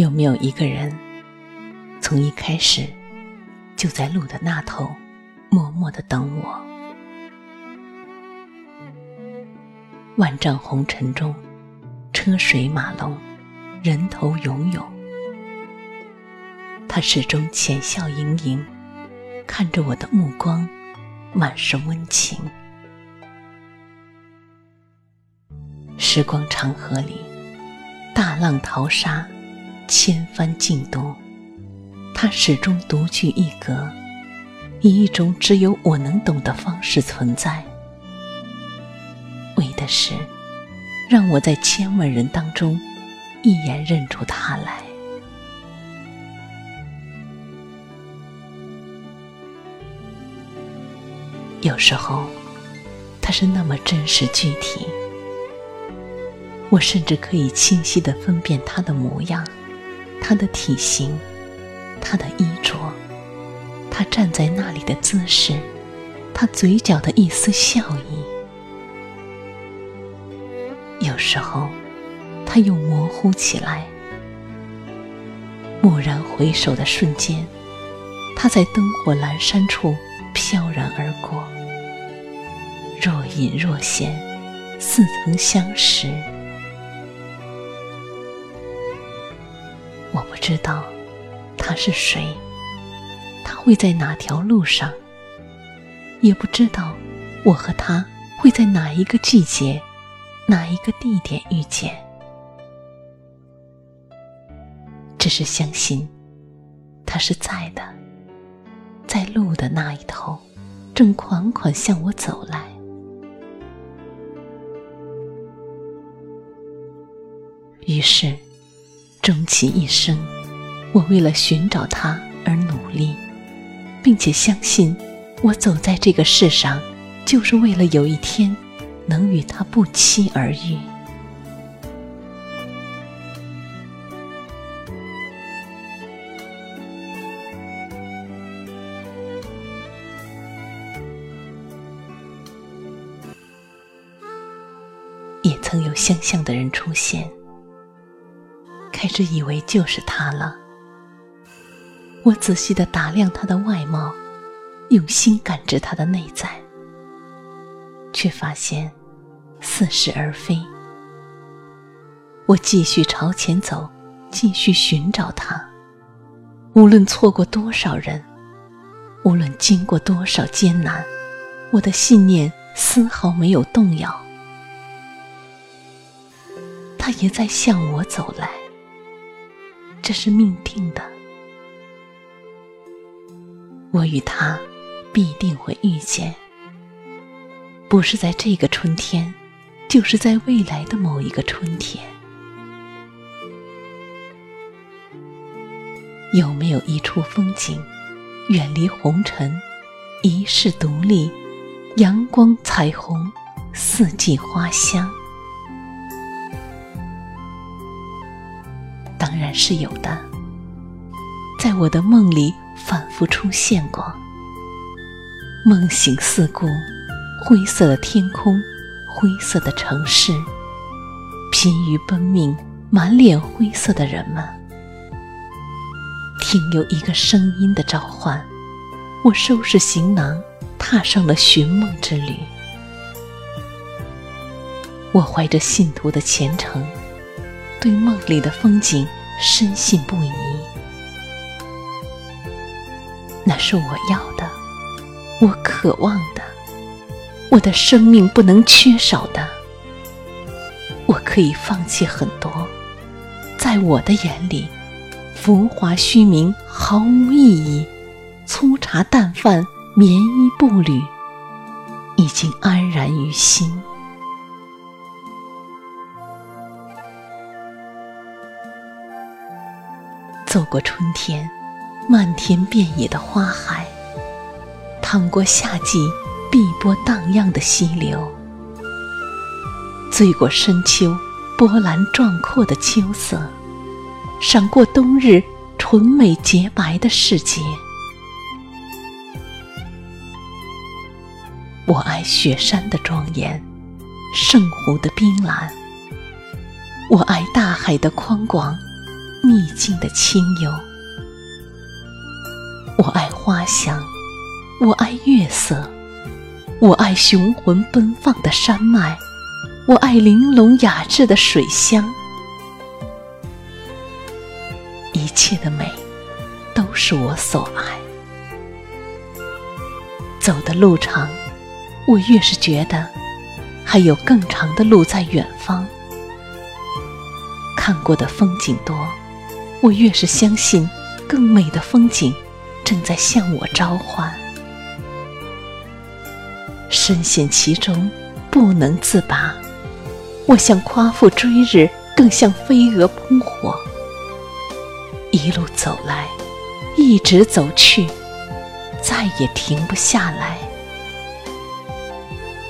有没有一个人，从一开始就在路的那头默默的等我？万丈红尘中，车水马龙，人头涌涌，他始终浅笑盈盈，看着我的目光满是温情。时光长河里，大浪淘沙。千帆竞渡，他始终独具一格，以一种只有我能懂的方式存在，为的是让我在千万人当中一眼认出他来。有时候，他是那么真实具体，我甚至可以清晰的分辨他的模样。他的体型，他的衣着，他站在那里的姿势，他嘴角的一丝笑意。有时候，他又模糊起来。蓦然回首的瞬间，他在灯火阑珊处飘然而过，若隐若现，似曾相识。我不知道他是谁，他会在哪条路上，也不知道我和他会在哪一个季节、哪一个地点遇见。只是相信他是在的，在路的那一头，正款款向我走来。于是。终其一生，我为了寻找他而努力，并且相信，我走在这个世上，就是为了有一天能与他不期而遇。也曾有相像的人出现。开始以为就是他了。我仔细的打量他的外貌，用心感知他的内在，却发现似是而非。我继续朝前走，继续寻找他。无论错过多少人，无论经过多少艰难，我的信念丝毫没有动摇。他也在向我走来。这是命定的，我与他必定会遇见，不是在这个春天，就是在未来的某一个春天。有没有一处风景，远离红尘，一世独立，阳光彩虹，四季花香？当然是有的，在我的梦里反复出现过。梦醒四顾，灰色的天空，灰色的城市，疲于奔命、满脸灰色的人们。听有一个声音的召唤，我收拾行囊，踏上了寻梦之旅。我怀着信徒的虔诚，对梦里的风景深信不疑。那是我要的，我渴望的，我的生命不能缺少的。我可以放弃很多，在我的眼里，浮华虚名毫无意义，粗茶淡饭、棉衣布履，已经安然于心。走过春天，漫天遍野的花海；淌过夏季，碧波荡漾的溪流；醉过深秋，波澜壮阔的秋色；赏过冬日，纯美洁白的世界。我爱雪山的庄严，圣湖的冰蓝；我爱大海的宽广。秘境的清幽，我爱花香，我爱月色，我爱雄浑奔放的山脉，我爱玲珑雅致的水乡。一切的美，都是我所爱。走的路长，我越是觉得还有更长的路在远方。看过的风景多。我越是相信，更美的风景正在向我召唤。深陷其中，不能自拔。我像夸父追日，更像飞蛾扑火。一路走来，一直走去，再也停不下来。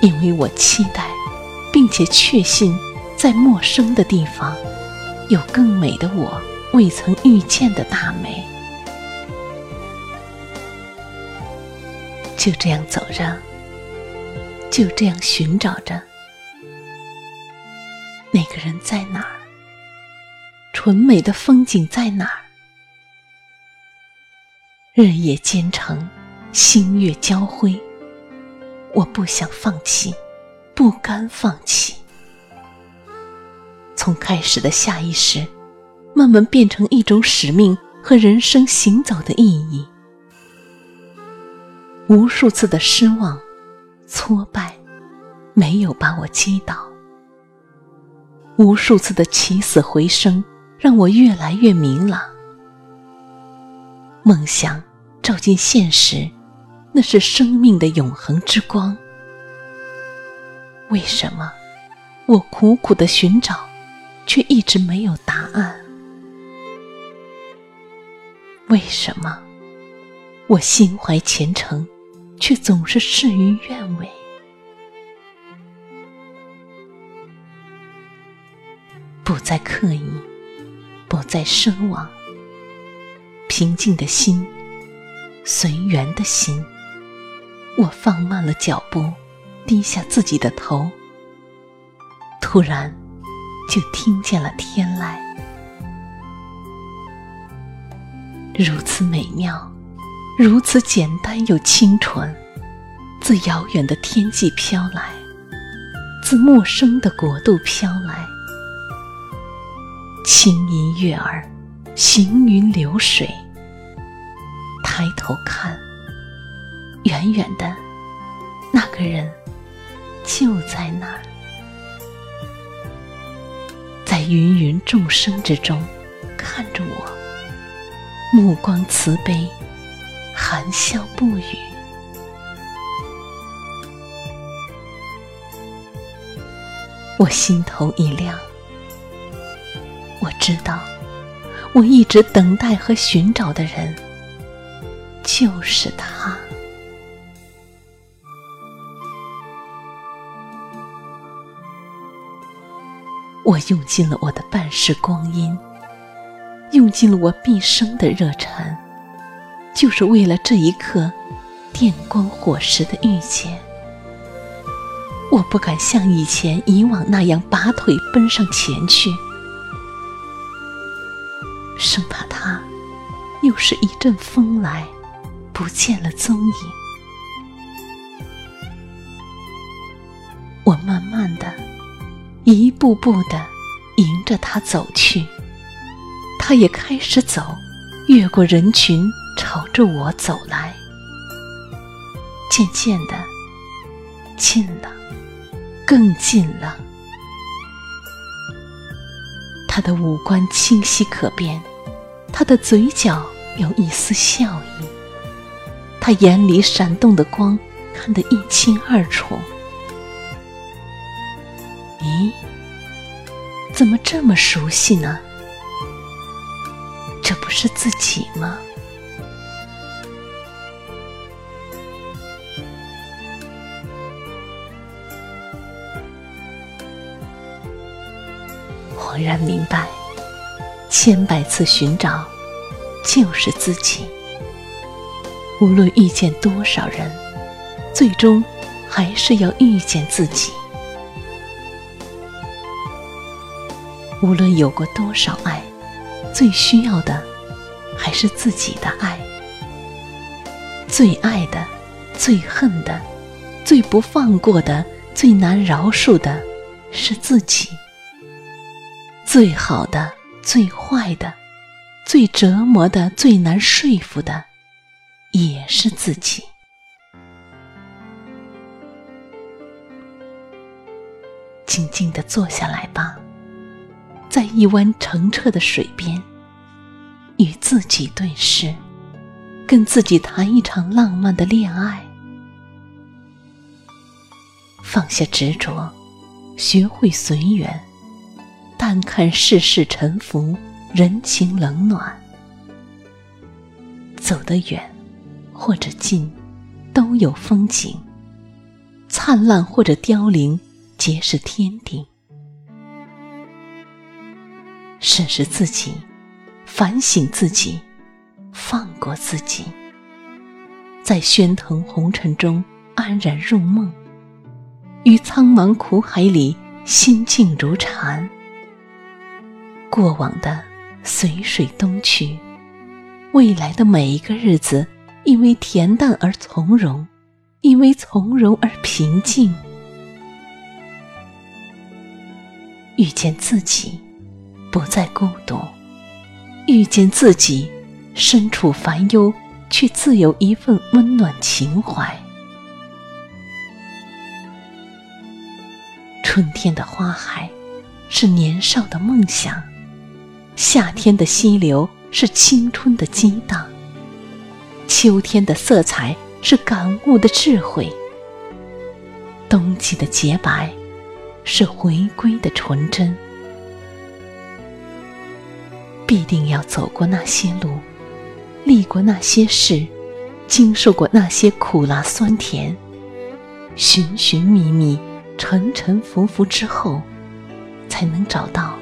因为我期待，并且确信，在陌生的地方，有更美的我。未曾遇见的大美，就这样走着，就这样寻找着，那个人在哪儿？纯美的风景在哪儿？日夜兼程，星月交辉，我不想放弃，不甘放弃。从开始的下意识。慢慢变成一种使命和人生行走的意义。无数次的失望、挫败，没有把我击倒；无数次的起死回生，让我越来越明朗。梦想照进现实，那是生命的永恒之光。为什么我苦苦的寻找，却一直没有答案？为什么我心怀虔诚，却总是事与愿违？不再刻意，不再奢望，平静的心，随缘的心。我放慢了脚步，低下自己的头，突然就听见了天籁。如此美妙，如此简单又清纯，自遥远的天际飘来，自陌生的国度飘来。轻吟悦耳，行云流水。抬头看，远远的那个人就在那儿，在芸芸众生之中看着我。目光慈悲，含笑不语。我心头一亮，我知道，我一直等待和寻找的人，就是他。我用尽了我的半世光阴。用尽了我毕生的热忱，就是为了这一刻电光火石的遇见。我不敢像以前以往那样拔腿奔上前去，生怕他又是一阵风来，不见了踪影。我慢慢的、一步步的迎着他走去。他也开始走，越过人群，朝着我走来。渐渐的，近了，更近了。他的五官清晰可辨，他的嘴角有一丝笑意，他眼里闪动的光看得一清二楚。咦，怎么这么熟悉呢？是自己吗？恍然明白，千百次寻找，就是自己。无论遇见多少人，最终还是要遇见自己。无论有过多少爱。最需要的还是自己的爱，最爱的、最恨的、最不放过的、最难饶恕的，是自己；最好的、最坏的、最折磨的、最难说服的，也是自己。静静的坐下来吧。在一湾澄澈的水边，与自己对视，跟自己谈一场浪漫的恋爱。放下执着，学会随缘，淡看世事沉浮，人情冷暖。走得远，或者近，都有风景；灿烂或者凋零，皆是天地。审视自己，反省自己，放过自己，在喧腾红尘中安然入梦，于苍茫苦海里心静如禅。过往的随水东去，未来的每一个日子，因为恬淡而从容，因为从容而平静。遇见自己。不再孤独，遇见自己，身处烦忧，却自有一份温暖情怀。春天的花海是年少的梦想，夏天的溪流是青春的激荡，秋天的色彩是感悟的智慧，冬季的洁白是回归的纯真。必定要走过那些路，历过那些事，经受过那些苦辣酸甜，寻寻觅觅，沉沉浮浮之后，才能找到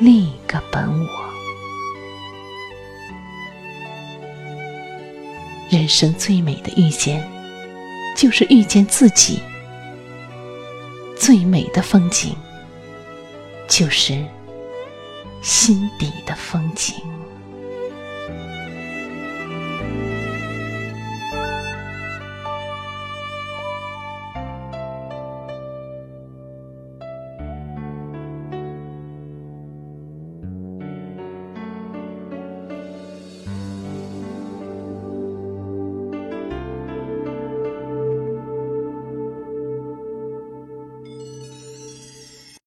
另一个本我。人生最美的遇见，就是遇见自己；最美的风景，就是。心底的风景。